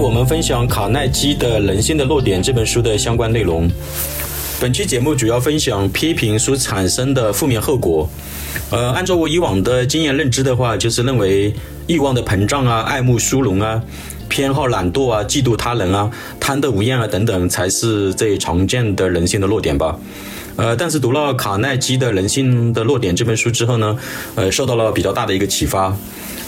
我们分享卡耐基的《人性的弱点》这本书的相关内容。本期节目主要分享批评所产生的负面后果。呃，按照我以往的经验认知的话，就是认为欲望的膨胀啊、爱慕殊荣啊、偏好懒惰啊、嫉妒他人啊、贪得无厌啊等等，才是最常见的人性的弱点吧。呃，但是读了卡耐基的《人性的弱点》这本书之后呢，呃，受到了比较大的一个启发。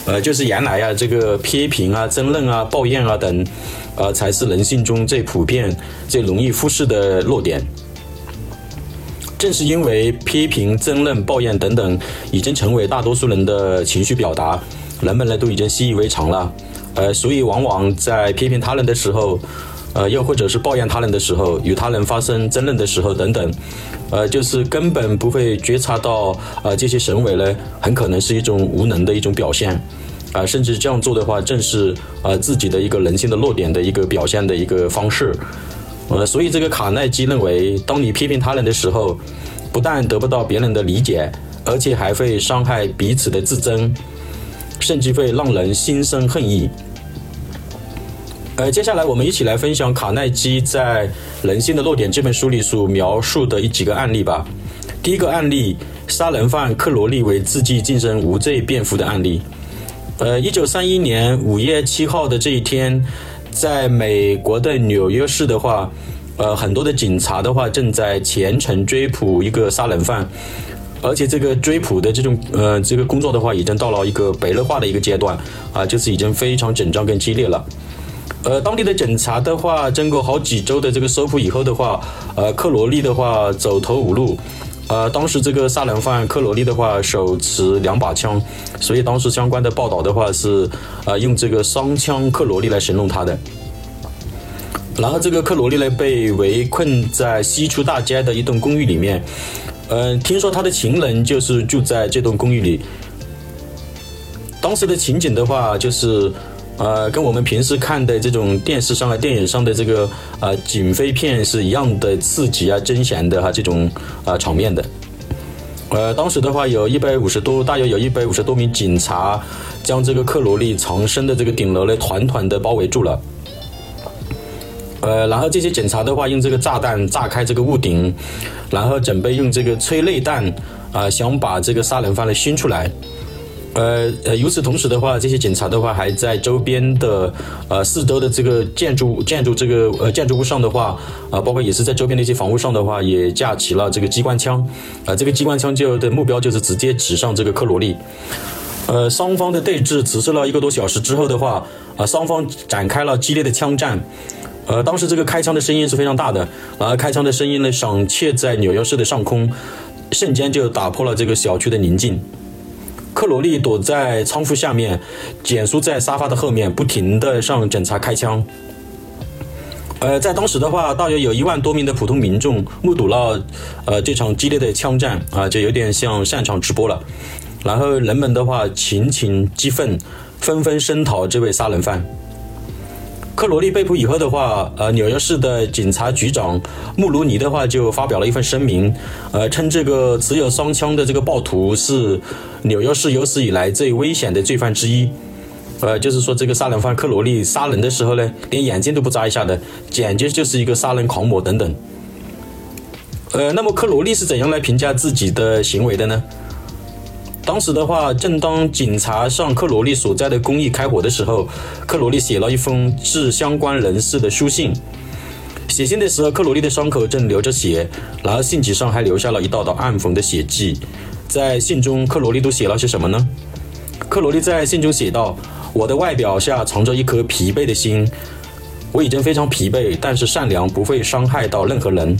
呃，就是原来啊，这个批评啊、争论啊、抱怨啊等，呃，才是人性中最普遍、最容易忽视的弱点。正是因为批评、争论、抱怨等等，已经成为大多数人的情绪表达，人们呢都已经习以为常了。呃，所以往往在批评他人的时候，呃，又或者是抱怨他人的时候，与他人发生争论的时候等等，呃，就是根本不会觉察到，呃，这些行为呢，很可能是一种无能的一种表现，啊，甚至这样做的话，正是呃自己的一个人性的弱点的一个表现的一个方式，呃，所以这个卡耐基认为，当你批评他人的时候，不但得不到别人的理解，而且还会伤害彼此的自尊，甚至会让人心生恨意。呃，接下来我们一起来分享卡耐基在《人性的弱点》这本书里所描述的一几个案例吧。第一个案例，杀人犯克罗利为自己晋升无罪辩护的案例。呃，一九三一年五月七号的这一天，在美国的纽约市的话，呃，很多的警察的话正在虔诚追捕一个杀人犯，而且这个追捕的这种呃这个工作的话，已经到了一个白热化的一个阶段啊，就是已经非常紧张跟激烈了。呃，当地的警察的话，经过好几周的这个搜捕以后的话，呃，克罗利的话走投无路。呃，当时这个杀人犯克罗利的话手持两把枪，所以当时相关的报道的话是，呃，用这个双枪克罗利来形容他的。然后这个克罗利呢被围困在西出大街的一栋公寓里面，呃，听说他的情人就是住在这栋公寓里。当时的情景的话就是。呃，跟我们平时看的这种电视上啊、电影上的这个呃警匪片是一样的刺激啊、惊险的哈这种啊场面的。呃，当时的话有一百五十多，大约有一百五十多名警察将这个克罗利藏身的这个顶楼呢团团的包围住了。呃，然后这些警察的话用这个炸弹炸开这个屋顶，然后准备用这个催泪弹啊想把这个杀人犯呢熏出来。呃呃，与此同时的话，这些警察的话还在周边的呃四周的这个建筑建筑这个呃建筑物上的话，啊，包括也是在周边的一些房屋上的话，也架起了这个机关枪，啊，这个机关枪就的目标就是直接指向这个克罗利。呃，双方的对峙持续了一个多小时之后的话，啊，双方展开了激烈的枪战。呃，当时这个开枪的声音是非常大的，然后开枪的声音呢响彻在纽约市的上空，瞬间就打破了这个小区的宁静。克罗利躲在仓库下面，简叔在沙发的后面，不停地向警察开枪。呃，在当时的话，大约有一万多名的普通民众目睹了呃这场激烈的枪战啊，就有点像现场直播了。然后人们的话群情激愤，纷纷声讨这位杀人犯。克罗利被捕以后的话，呃，纽约市的警察局长穆鲁尼的话就发表了一份声明，呃，称这个持有双枪的这个暴徒是纽约市有史以来最危险的罪犯之一，呃，就是说这个杀人犯克罗利杀人的时候呢，连眼睛都不眨一下的，简直就是一个杀人狂魔等等。呃，那么克罗利是怎样来评价自己的行为的呢？当时的话，正当警察上克罗利所在的公寓开火的时候，克罗利写了一封致相关人士的书信。写信的时候，克罗利的伤口正流着血，然后信纸上还留下了一道道暗缝的血迹。在信中，克罗利都写了些什么呢？克罗利在信中写道：“我的外表下藏着一颗疲惫的心，我已经非常疲惫，但是善良不会伤害到任何人。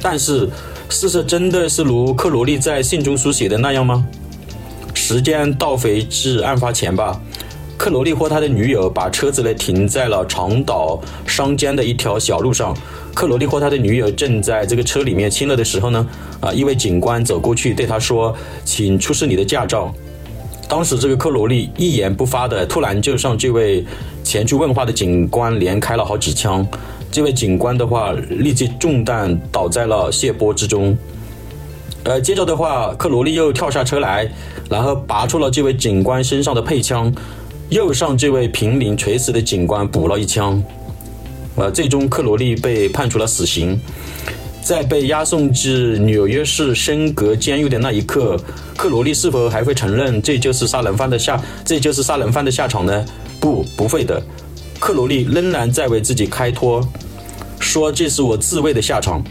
但是。”事实真的是如克罗利在信中书写的那样吗？时间倒回至案发前吧。克罗利或他的女友把车子呢停在了长岛商间的一条小路上。克罗利或他的女友正在这个车里面亲热的时候呢，啊，一位警官走过去对他说：“请出示你的驾照。”当时这个克罗利一言不发的，突然就向这位前去问话的警官连开了好几枪。这位警官的话，立即中弹倒在了血泊之中。呃，接着的话，克罗利又跳下车来，然后拔出了这位警官身上的配枪，又上这位濒临垂死的警官补了一枪。呃，最终克罗利被判处了死刑。在被押送至纽约市升格监狱的那一刻，克罗利是否还会承认这就是杀人犯的下这就是杀人犯的下场呢？不，不会的。克罗利仍然在为自己开脱，说这是我自卫的下场。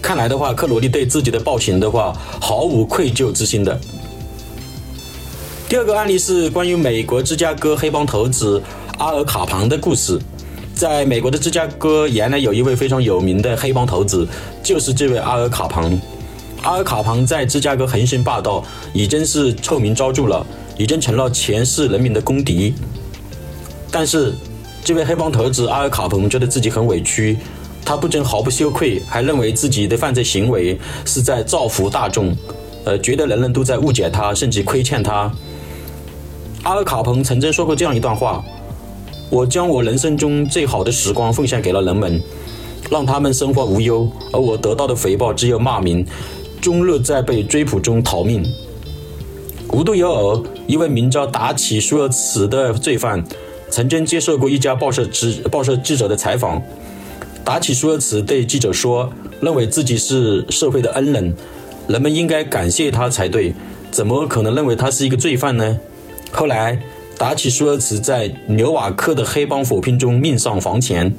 看来的话，克罗利对自己的暴行的话毫无愧疚之心的。第二个案例是关于美国芝加哥黑帮头子阿尔卡庞的故事。在美国的芝加哥，原来有一位非常有名的黑帮头子，就是这位阿尔卡庞。阿尔卡庞在芝加哥横行霸道，已经是臭名昭著了，已经成了全市人民的公敌。但是，这位黑帮头子阿尔卡彭觉得自己很委屈，他不仅毫不羞愧，还认为自己的犯罪行为是在造福大众，呃，觉得人人都在误解他，甚至亏欠他。阿尔卡彭曾经说过这样一段话。我将我人生中最好的时光奉献给了人们，让他们生活无忧，而我得到的回报只有骂名，终日在被追捕中逃命。无独有偶，一位名叫达奇·舒尔茨的罪犯，曾经接受过一家报社记报社记者的采访。达奇·舒尔茨对记者说：“认为自己是社会的恩人，人们应该感谢他才对，怎么可能认为他是一个罪犯呢？”后来。达奇·舒尔茨在纽瓦克的黑帮火拼中命丧黄泉。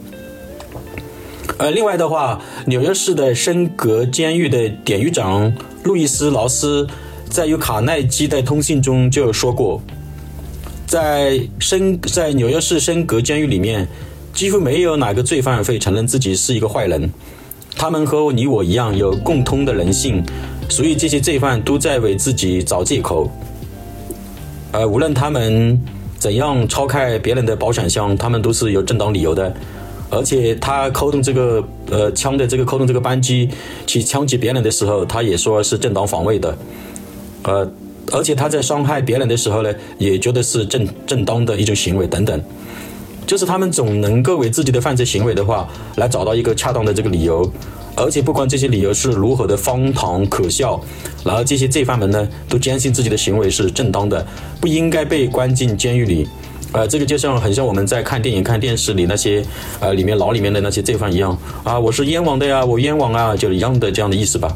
呃，另外的话，纽约市的升格监狱的典狱长路易斯·劳斯在与卡耐基的通信中就说过，在深在纽约市深格监狱里面，几乎没有哪个罪犯会承认自己是一个坏人。他们和你我一样有共通的人性，所以这些罪犯都在为自己找借口。呃，无论他们怎样抄开别人的保险箱，他们都是有正当理由的。而且他扣动这个呃枪的这个扣动这个扳机去枪击别人的时候，他也说是正当防卫的。呃，而且他在伤害别人的时候呢，也觉得是正正当的一种行为等等。就是他们总能够为自己的犯罪行为的话，来找到一个恰当的这个理由。而且不管这些理由是如何的荒唐可笑，然后这些罪犯们呢，都坚信自己的行为是正当的，不应该被关进监狱里。呃，这个就像很像我们在看电影、看电视里那些，呃，里面牢里面的那些罪犯一样啊，我是冤枉的呀，我冤枉啊，就一样的这样的意思吧。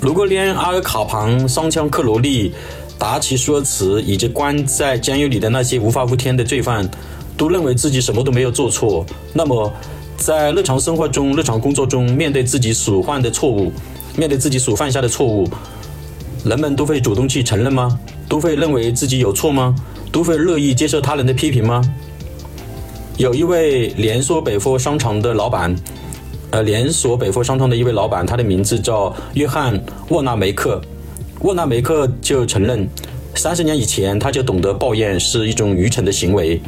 如果连阿尔卡庞、双枪克罗利、达奇说辞以及关在监狱里的那些无法无天的罪犯，都认为自己什么都没有做错，那么。在日常生活中、日常工作中，面对自己所犯的错误，面对自己所犯下的错误，人们都会主动去承认吗？都会认为自己有错吗？都会乐意接受他人的批评吗？有一位连锁百货商场的老板，呃，连锁百货商场的一位老板，他的名字叫约翰·沃纳梅克。沃纳梅克就承认，三十年以前他就懂得抱怨是一种愚蠢的行为。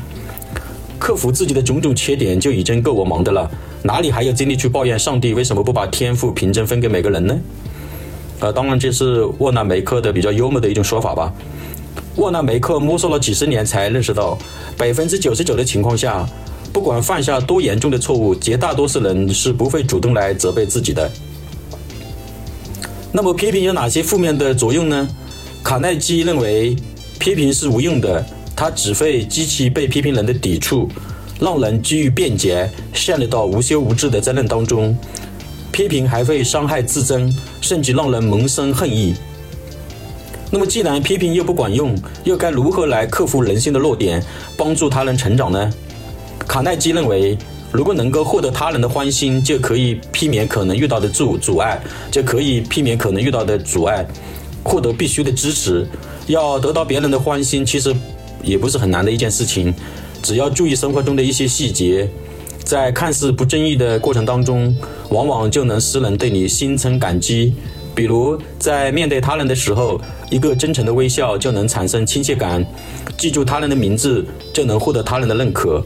克服自己的种种缺点就已经够我忙的了，哪里还有精力去抱怨上帝为什么不把天赋凭证分给每个人呢？呃，当然这是沃纳梅克的比较幽默的一种说法吧。沃纳梅克摸索了几十年才认识到，百分之九十九的情况下，不管犯下多严重的错误，绝大多数人是不会主动来责备自己的。那么批评有哪些负面的作用呢？卡耐基认为，批评是无用的。它只会激起被批评人的抵触，让人基于辩解陷入到无休无止的争论当中。批评还会伤害自尊，甚至让人萌生恨意。那么，既然批评又不管用，又该如何来克服人性的弱点，帮助他人成长呢？卡耐基认为，如果能够获得他人的欢心，就可以避免可能遇到的阻阻碍，就可以避免可能遇到的阻碍，获得必须的支持。要得到别人的欢心，其实。也不是很难的一件事情，只要注意生活中的一些细节，在看似不经意的过程当中，往往就能使人对你心存感激。比如在面对他人的时候，一个真诚的微笑就能产生亲切感；记住他人的名字就能获得他人的认可；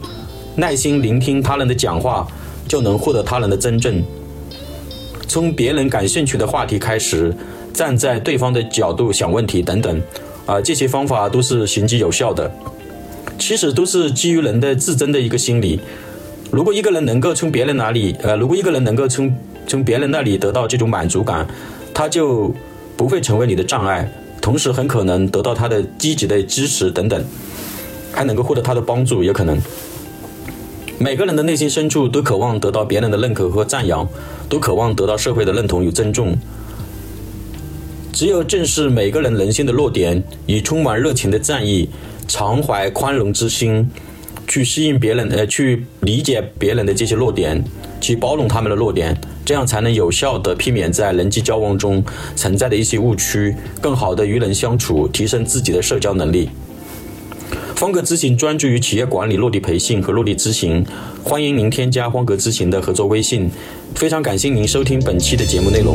耐心聆听他人的讲话就能获得他人的尊重；从别人感兴趣的话题开始，站在对方的角度想问题等等。啊，这些方法都是行之有效的，其实都是基于人的自尊的一个心理。如果一个人能够从别人那里，呃，如果一个人能够从从别人那里得到这种满足感，他就不会成为你的障碍，同时很可能得到他的积极的支持等等，还能够获得他的帮助，也可能。每个人的内心深处都渴望得到别人的认可和赞扬，都渴望得到社会的认同与尊重。只有正视每个人人性的弱点，以充满热情的善意、常怀宽容之心，去适应别人，呃，去理解别人的这些弱点，去包容他们的弱点，这样才能有效的避免在人际交往中存在的一些误区，更好的与人相处，提升自己的社交能力。方格咨询专注于企业管理落地培训和落地咨询，欢迎您添加方格咨询的合作微信。非常感谢您收听本期的节目内容。